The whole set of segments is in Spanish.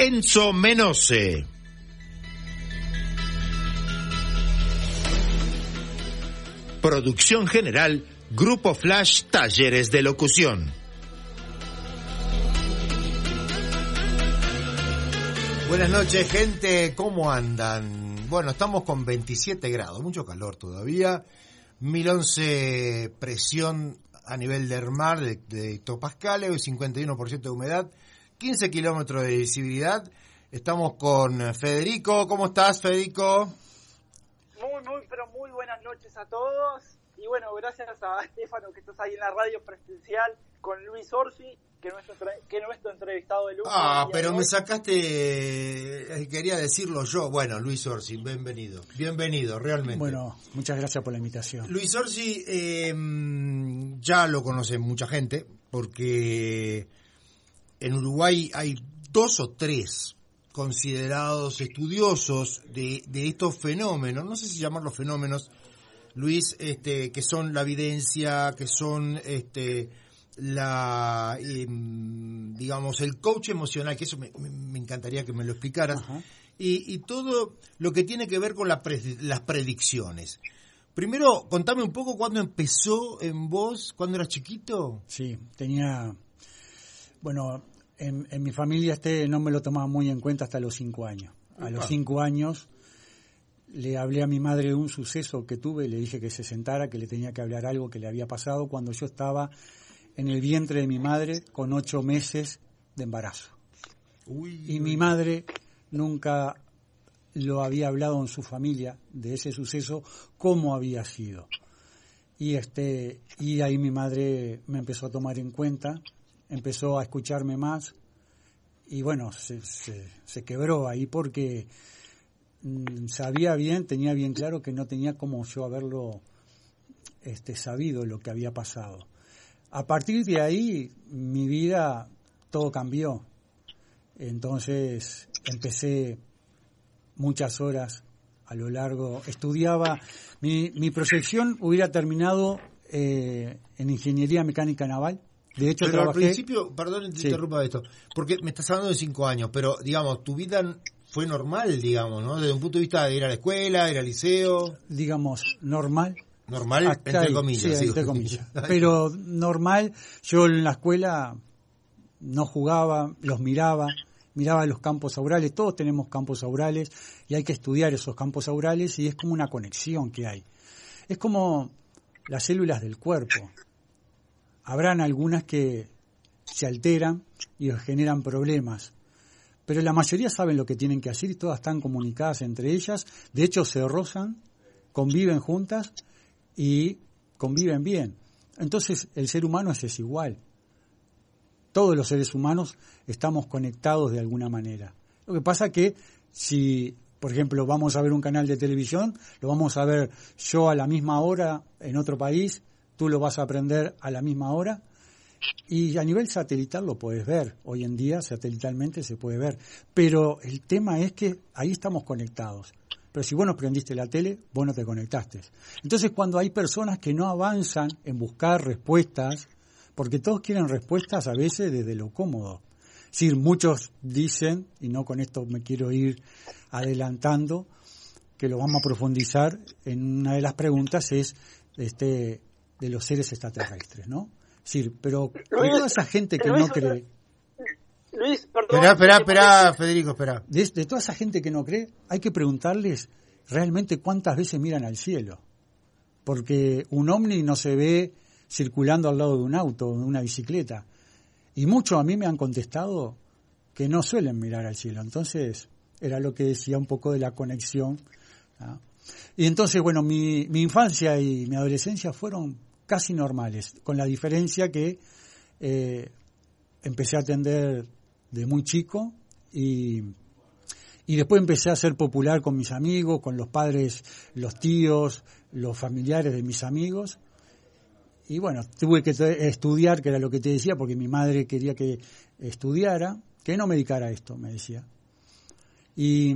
Enzo Menose. Producción general Grupo Flash Talleres de Locución. Buenas noches, gente. ¿Cómo andan? Bueno, estamos con 27 grados, mucho calor todavía. 1011 presión a nivel del mar de, de hectopascales, 51% de humedad, 15 kilómetros de visibilidad. Estamos con Federico. ¿Cómo estás, Federico? Muy, muy, pero muy buenas noches a todos. Y bueno, gracias a Estefano que estás ahí en la radio presencial con Luis Orsi, que es nuestro, que es nuestro entrevistado de lujo. Ah, pero me sacaste, eh, quería decirlo yo. Bueno, Luis Orsi, bienvenido. Bienvenido, realmente. Bueno, muchas gracias por la invitación. Luis Orsi, eh, ya lo conoce mucha gente, porque en Uruguay hay dos o tres considerados estudiosos de, de estos fenómenos, no sé si llamarlos fenómenos, Luis, este, que son la evidencia, que son este, la, eh, digamos, el coach emocional, que eso me, me encantaría que me lo explicaras, y, y, todo lo que tiene que ver con la pre, las predicciones. Primero, contame un poco cuándo empezó en vos, cuando eras chiquito. Sí, tenía, bueno, en, en, mi familia este no me lo tomaba muy en cuenta hasta los cinco años. A los cinco años le hablé a mi madre de un suceso que tuve, le dije que se sentara, que le tenía que hablar algo que le había pasado cuando yo estaba en el vientre de mi madre con ocho meses de embarazo. Uy, y mi madre nunca lo había hablado en su familia de ese suceso, cómo había sido. Y este, y ahí mi madre me empezó a tomar en cuenta, empezó a escucharme más, y bueno, se, quebró ahí porque sabía bien, tenía bien claro que no tenía como yo haberlo este, sabido lo que había pasado. A partir de ahí mi vida todo cambió. Entonces empecé muchas horas a lo largo, estudiaba, mi, mi proyección hubiera terminado eh, en ingeniería mecánica naval. De hecho, pero trabajé... al principio, perdón, te Sí. interrumpa esto, porque me estás hablando de cinco años, pero digamos, tu vida fue normal, digamos, ¿no? Desde un punto de vista de ir a la escuela, ir al liceo, digamos, normal. normal, Hasta entre comillas. sí, entre comillas. Pero normal, yo en la escuela no jugaba, los miraba, miraba los campos aurales, todos tenemos campos aurales y hay que estudiar esos campos aurales y es como una conexión que hay. Es como las células del cuerpo. Habrán algunas que se alteran y generan problemas, pero la mayoría saben lo que tienen que hacer y todas están comunicadas entre ellas, de hecho se rozan, conviven juntas y conviven bien. Entonces el ser humano es desigual. Todos los seres humanos estamos conectados de alguna manera. Lo que pasa que si, por ejemplo, vamos a ver un canal de televisión, lo vamos a ver yo a la misma hora en otro país, tú lo vas a aprender a la misma hora, y a nivel satelital lo puedes ver. Hoy en día satelitalmente se puede ver. Pero el tema es que ahí estamos conectados. Pero si vos no prendiste la tele, vos no te conectaste. Entonces cuando hay personas que no avanzan en buscar respuestas, porque todos quieren respuestas a veces desde lo cómodo. Es decir, muchos dicen, y no con esto me quiero ir adelantando, que lo vamos a profundizar en una de las preguntas es este de los seres extraterrestres, ¿no? Es decir, pero de toda esa gente que Luis, no cree, Luis, perdón. Esperá, esperá, ¿te esperá? Federico, esperá. de, de toda esa gente que no cree, hay que preguntarles realmente cuántas veces miran al cielo. Porque un ovni no se ve circulando al lado de un auto o de una bicicleta. Y muchos a mí me han contestado que no suelen mirar al cielo. Entonces, era lo que decía un poco de la conexión. ¿ah? Y entonces, bueno, mi, mi infancia y mi adolescencia fueron casi normales, con la diferencia que eh, empecé a atender de muy chico y Y después empecé a ser popular con mis amigos, con los padres, los tíos, los familiares de mis amigos. Y bueno, tuve que estudiar, que era lo que te decía, porque mi madre quería que estudiara, que no me dedicara a esto, me decía. Y,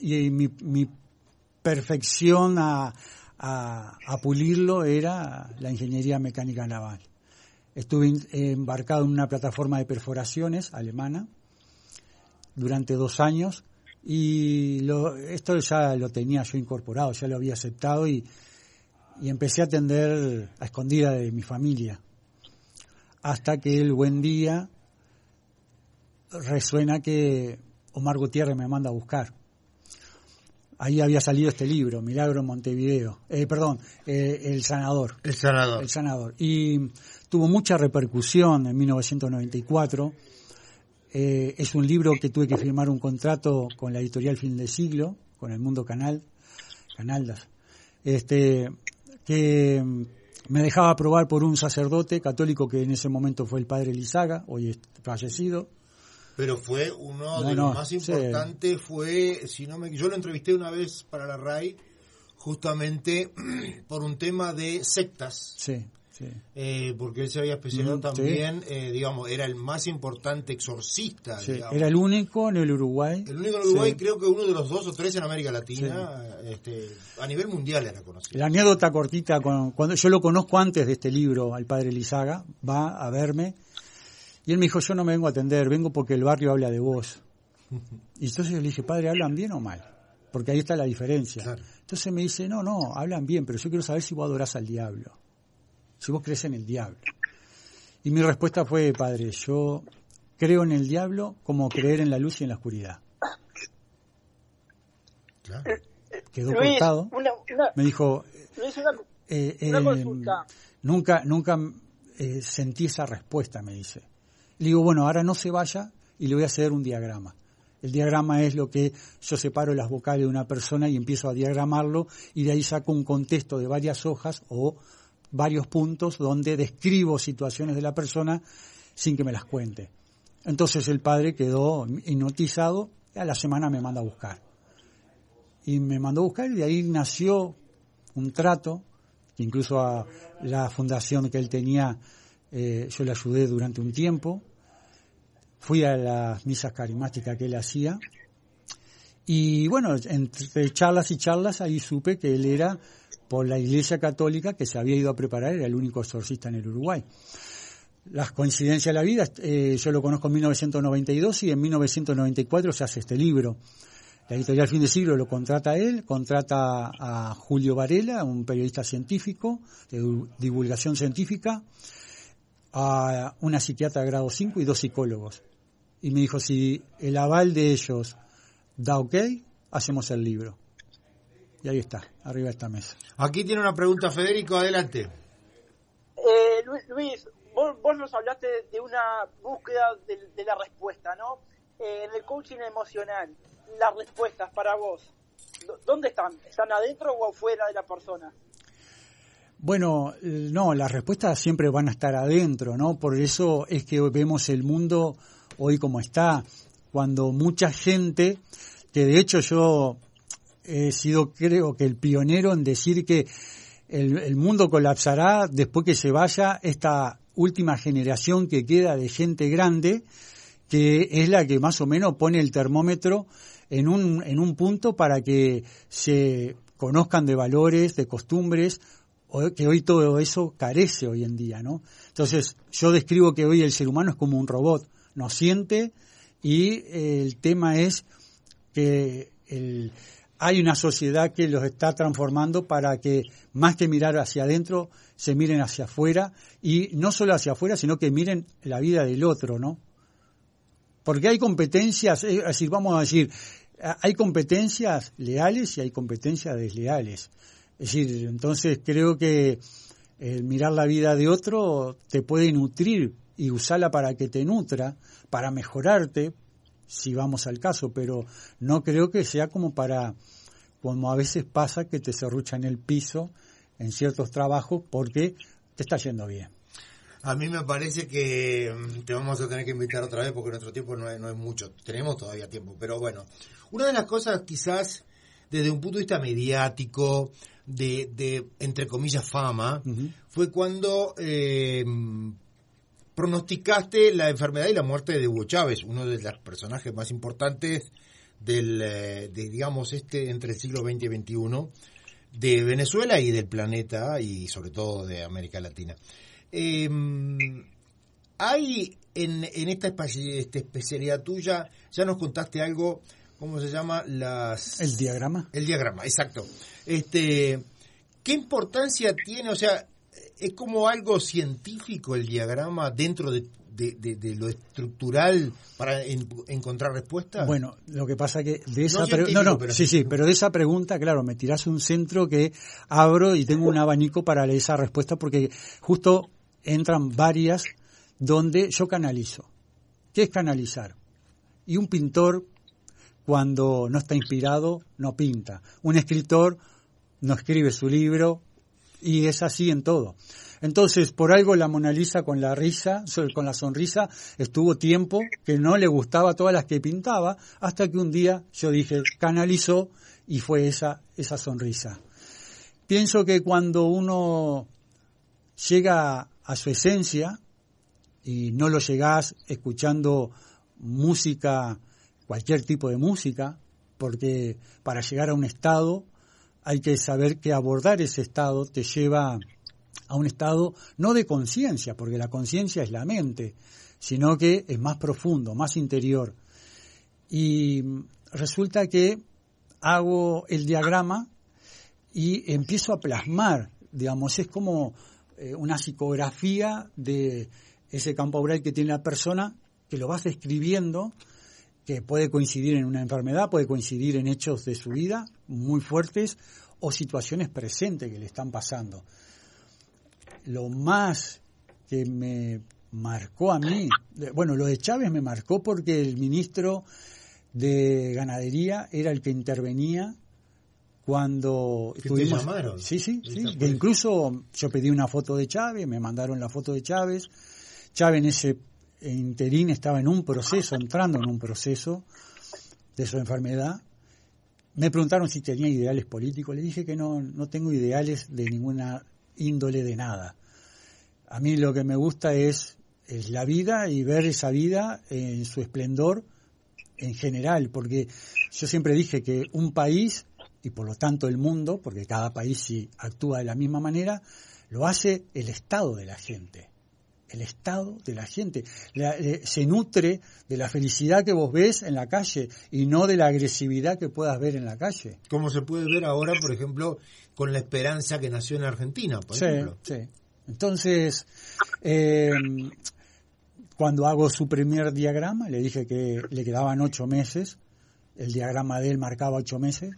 y mi, mi, perfección a, a, pulirlo era la ingeniería mecánica naval. Estuve embarcado en una plataforma de perforaciones alemana durante dos años y esto ya lo tenía yo incorporado, ya lo había aceptado y, y empecé a atender a escondida de mi familia. Hasta que el buen día resuena que Omar Gutiérrez me manda a buscar. Ahí había salido este libro, Milagro en Montevideo. Eh, perdón, eh, El Sanador. El Sanador. El Sanador. Y tuvo mucha repercusión en 1994. Eh, es un libro que tuve que firmar un contrato con la editorial Fin de Siglo, con el Mundo Canal, Canaldas. Este, que me dejaba aprobar por un sacerdote católico que en ese momento fue el padre Lizaga, hoy fallecido. Pero fue uno de los más importantes, fue, si no me, yo lo entrevisté una vez para la RAI, justamente por un tema de sectas. Sí. Eh, porque él se había especializado mm, también, eh, digamos, era el más importante exorcista. Era el único en el Uruguay. El único en el Uruguay, creo que uno de los dos o tres en América Latina, este, a nivel mundial era conocido. La anécdota cortita, cuando, yo lo conozco antes de este libro, al padre Lizaga, va a verme, y él me dijo, yo no me vengo a atender, vengo porque el barrio habla de vos. Y entonces yo le dije, padre, ¿hablan bien o mal? Porque ahí está la diferencia. Entonces me dice, no, no, hablan bien, pero yo quiero saber si vos adorás al diablo si vos crees en el diablo. Y mi respuesta fue, padre, yo creo en el diablo como creer en la luz y en la oscuridad. Claro. Quedó cortado. me dijo, eh, eh, nunca, nunca eh, sentí esa respuesta, me dice. Le digo, bueno, ahora no se vaya y le voy a hacer un diagrama. El diagrama es lo que yo separo las vocales de una persona y empiezo a diagramarlo y de ahí saco un contexto de varias hojas o varios puntos donde describo situaciones de la persona sin que me las cuente. Entonces el padre quedó hipnotizado y a la semana me manda a buscar. Y me mandó a buscar y de ahí nació un trato, que incluso a la fundación que él tenía eh, yo le ayudé durante un tiempo. Fui a las misas carismáticas que él hacía. Y bueno, entre charlas y charlas ahí supe que él era por la Iglesia Católica que se había ido a preparar, era el único exorcista en el Uruguay. Las coincidencias de la vida, eh, yo lo conozco en 1992 y en 1994 se hace este libro. La editorial Fin de Siglo lo contrata a él, contrata a Julio Varela, un periodista científico, de divulgación científica, a una psiquiatra de grado 5 y dos psicólogos. Y me dijo, si el aval de ellos da ok, hacemos el libro. Y ahí está, arriba de esta mesa. Aquí tiene una pregunta Federico, adelante. Eh, Luis, vos, nos hablaste de una búsqueda de, la respuesta, ¿no? Eh, en el coaching emocional, las respuestas para vos, ¿dónde están? ¿Están adentro o afuera de la persona? Bueno, no, las respuestas siempre van a estar adentro, ¿no? Por eso es que vemos el mundo hoy como está, cuando mucha gente, que de hecho yo he sido creo que el pionero en decir que el, mundo colapsará después que se vaya esta última generación que queda de gente grande, que es la que más o menos pone el termómetro en un, en un punto para que se conozcan de valores, de costumbres, que hoy todo eso carece hoy en día, ¿no? Entonces, yo describo que hoy el ser humano es como un robot, no siente y el tema es que el, hay una sociedad que los está transformando para que más que mirar hacia adentro, se miren hacia afuera y no solo hacia afuera, sino que miren la vida del otro, ¿no? Porque hay competencias, es decir, vamos a decir, hay competencias leales y hay competencias desleales. Es decir, entonces creo que el mirar la vida de otro te puede nutrir y usarla para que te nutra, para mejorarte, si vamos al caso, pero no creo que sea como para, como a veces pasa, que te serrucha en el piso en ciertos trabajos porque te está yendo bien. A mí me parece que mm, te vamos a tener que invitar otra vez porque nuestro tiempo no es, no es mucho. Tenemos todavía tiempo, pero bueno. Una de las cosas quizás desde un punto de vista mediático, de, de entre comillas, fama, fue cuando eh, pronosticaste la enfermedad y la muerte de Hugo Chávez, uno de los personajes más importantes del, eh, de, digamos, este entre el siglo XX y XXI de Venezuela y del planeta y sobre todo de América Latina. Eh, hay en, en esta, esta especialidad tuya, ya nos contaste algo, ¿cómo se llama? Las... El diagrama. El diagrama, exacto. Este, ¿Qué importancia tiene? O sea, ¿es como algo científico el diagrama dentro de, de, lo estructural para encontrar respuestas? Bueno, lo que pasa que de esa no, no, sí, sí, pero de esa pregunta, claro, me tiras un centro que abro y tengo un abanico para esa respuesta porque justo entran varias donde yo canalizo. ¿Qué es canalizar? Y un pintor cuando no está inspirado no pinta. Un escritor no escribe su libro y es así en todo. Entonces, por algo la Mona Lisa con la risa, con la sonrisa, estuvo tiempo que no le gustaba todas las que pintaba, hasta que un día yo dije, canalizó y fue esa, esa sonrisa. Pienso que cuando uno llega a su esencia y no lo llegás escuchando música, cualquier tipo de música, porque para llegar a un estado hay que saber que abordar ese estado te lleva a un estado no de conciencia, porque la conciencia es la mente, sino que es más profundo, más interior. Y resulta que hago el diagrama y empiezo a plasmar, digamos, es como eh, una psicografía de ese campo aural que tiene la persona, que lo vas escribiendo, que puede coincidir en una enfermedad, puede coincidir en hechos de su vida muy fuertes o situaciones presentes que le están pasando. Lo más que me marcó a mí, bueno, lo de Chávez me marcó porque el ministro de Ganadería era el que intervenía cuando estuvimos sí sí sí que incluso yo pedí una foto de Chávez me mandaron la foto de Chávez. Chávez en ese interín estaba en un proceso entrando en un proceso de su enfermedad me preguntaron si tenía ideales políticos le dije que no no tengo ideales de ninguna índole de nada. A mí lo que me gusta es, es la vida y ver esa vida en su esplendor en general, porque yo siempre dije que un país, y por lo tanto el mundo, porque cada país sí actúa de la misma manera, lo hace el estado de la gente. El estado de la gente. se nutre de la felicidad que vos ves en la calle y no de la agresividad que puedas ver en la calle. Como se puede ver ahora, por ejemplo, con la esperanza que nació en Argentina, por ejemplo. Sí. Entonces, eh, cuando hago su primer diagrama, le dije que le quedaban ocho meses, el diagrama de él marcaba ocho meses,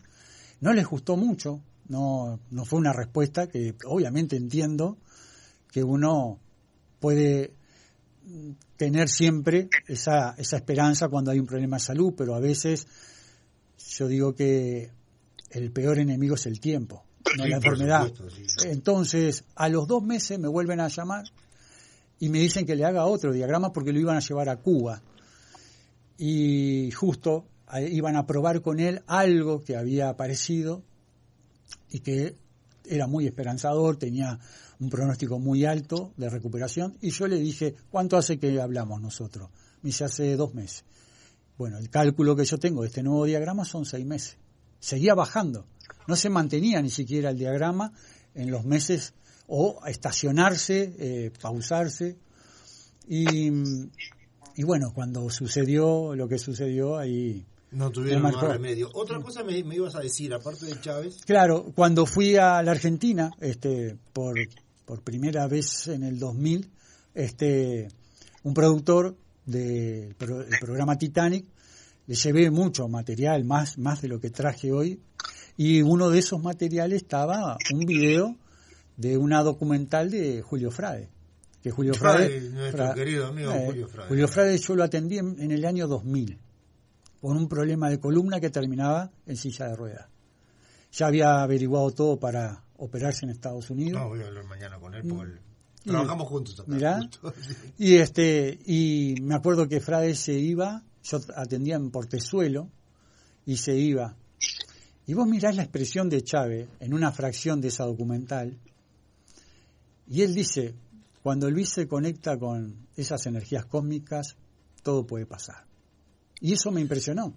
no les gustó mucho, no, no fue una respuesta que obviamente entiendo que uno puede tener siempre esa, esa esperanza cuando hay un problema de salud, pero a veces yo digo que el peor enemigo es el tiempo no la enfermedad. Entonces, a los dos meses me vuelven a llamar y me dicen que le haga otro diagrama porque lo iban a llevar a Cuba. Y justo iban a probar con él algo que había aparecido y que era muy esperanzador, tenía un pronóstico muy alto de recuperación. Y yo le dije, ¿cuánto hace que hablamos nosotros? Me dice, hace dos meses. Bueno, el cálculo que yo tengo de este nuevo diagrama son seis meses. Seguía bajando no se mantenía ni siquiera el diagrama en los meses o estacionarse, eh, pausarse. Y, bueno, cuando sucedió lo que sucedió, ahí... No tuvieron más remedio. Otra cosa me, ibas a decir, aparte de Chávez. Claro, cuando fui a la Argentina, este, por, por primera vez en el 2000, este, un productor del programa Titanic, le llevé mucho material, más, más de lo que traje hoy, y uno de esos materiales estaba un video de una documental de Julio Frade. Que Julio Frade, nuestro querido amigo eh, Julio Frade. Julio Frade yo lo atendí en, el año 2000 con un problema de columna que terminaba en silla de ruedas. Ya había averiguado todo para operarse en Estados Unidos. No, voy a hablar mañana con él porque Trabajamos juntos acá. Mirá. Y este y me acuerdo que Frade se iba, yo atendía en Portezuelo y se iba. Y vos mirás la expresión de Chávez en una fracción de esa documental y él dice, cuando Luis se conecta con esas energías cósmicas, todo puede pasar. Y eso me impresionó.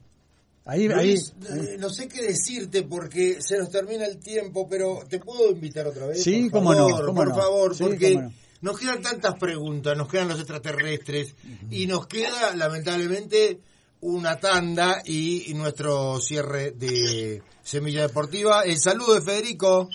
Ahí, ahí, Luis, ahí. eh, no sé qué decirte porque se nos termina el tiempo, pero ¿te puedo invitar otra vez? Sí, por cómo no, favor, cómo por no. favor, Sí, porque no. nos quedan tantas preguntas, nos quedan los extraterrestres y nos queda lamentablemente una tanda y, y nuestro cierre de Semilla Deportiva. El saludo de Federico.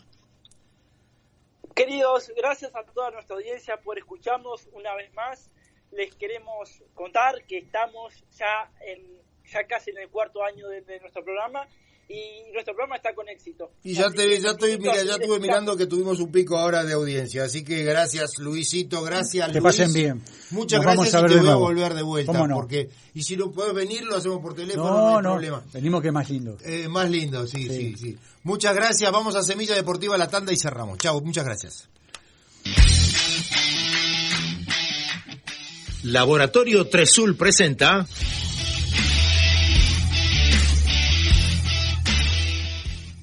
Queridos, gracias a toda nuestra audiencia por escucharnos una vez más. Les queremos contar que estamos ya en ya casi en el cuarto año de, de nuestro programa y nuestro programa está con éxito. Y ya Así te ya estoy, mira, ya estuve mirando que tuvimos un pico ahora de audiencia, así que gracias Luisito, gracias Que Luis. pasen bien. Muchas Nos vamos gracias y te de voy a volver de vuelta, ¿Cómo no? porque y si no puedes venir lo hacemos por teléfono, no, No, hay no, problema. venimos que más lindo. Eh, más lindo, sí, sí, Sí. sí, Muchas gracias, vamos a Semilla Deportiva La Tanda y cerramos. Chao, muchas gracias. Laboratorio Tresul presenta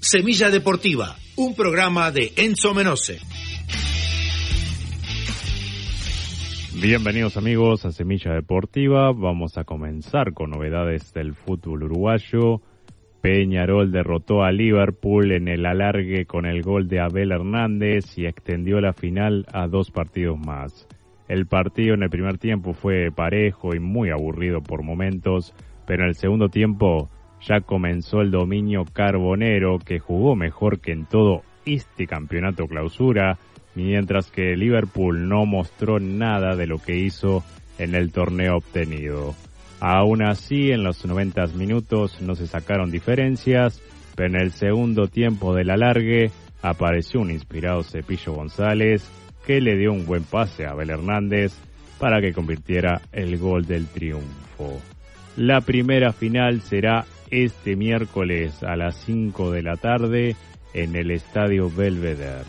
Semilla Deportiva, un programa de Enzo Menose. Bienvenidos amigos a Semilla Deportiva. Vamos a comenzar con novedades del fútbol uruguayo. Peñarol derrotó a Liverpool en el alargue con el gol de Abel Hernández y extendió la final a dos partidos más. El partido en el primer tiempo fue parejo y muy aburrido por momentos, pero en el segundo tiempo ya comenzó el dominio carbonero que jugó mejor que en todo este campeonato clausura, mientras que Liverpool no mostró nada de lo que hizo en el torneo obtenido. Aún así, en los 90 minutos no se sacaron diferencias, pero en el segundo tiempo del alargue apareció un inspirado Cepillo González que le dio un buen pase a Abel Hernández para que convirtiera el gol del triunfo. La primera final será este miércoles a las 5 de la tarde en el Estadio Belvedere.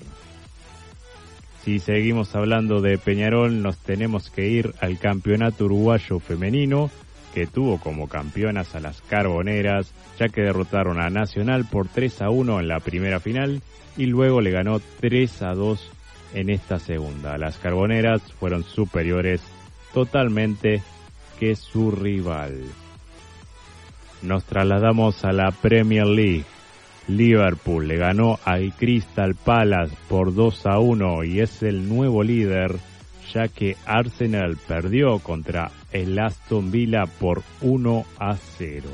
Si seguimos hablando de Peñarol, nos tenemos que ir al Campeonato Uruguayo Femenino, que tuvo como campeonas a las Carboneras, ya que derrotaron a Nacional por 3 a 1 en la primera final y luego le ganó 3 a 2 en esta segunda. Las Carboneras fueron superiores totalmente que su rival. Nos trasladamos a la Premier League. Liverpool le ganó al Crystal Palace por 2 a 1 y es el nuevo líder, ya que Arsenal perdió contra el Aston Villa por 1 a 0.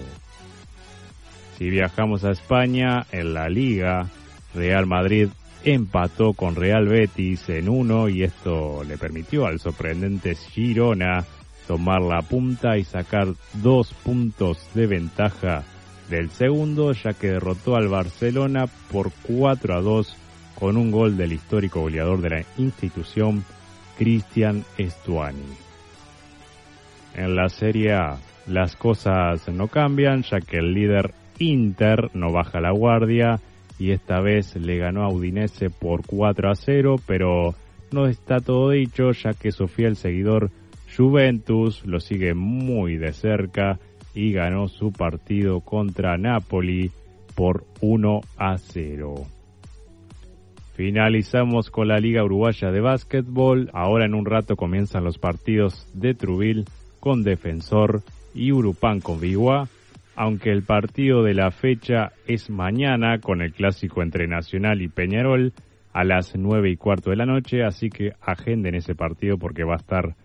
Si viajamos a España, en la Liga, Real Madrid empató con Real Betis en 1 y esto le permitió al sorprendente Girona tomar la punta y sacar dos puntos de ventaja del segundo, ya que derrotó al Barcelona por 4 a 2 con un gol del histórico goleador de la institución, Cristian Estuani. En la Serie A, las cosas no cambian, ya que el líder Inter no baja la guardia y esta vez le ganó a Udinese por 4 a 0, pero no está todo dicho, ya que su fiel seguidor Juventus lo sigue muy de cerca y ganó su partido contra Napoli por 1 a 0. Finalizamos con la Liga Uruguaya de Básquetbol. Ahora en un rato comienzan los partidos de Trubil con Defensor y Urupán con Vigua. Aunque el partido de la fecha es mañana con el clásico entre Nacional y Peñarol a las 9 y cuarto de la noche, así que agenden ese partido porque va a estar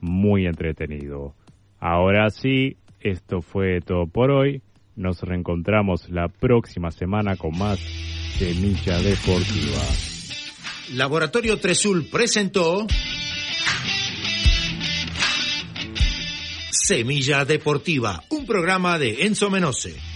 muy entretenido. Ahora sí, esto fue todo por hoy. Nos reencontramos la próxima semana con más Semilla Deportiva. Laboratorio Tresul presentó Semilla Deportiva, un programa de Enzo Menose.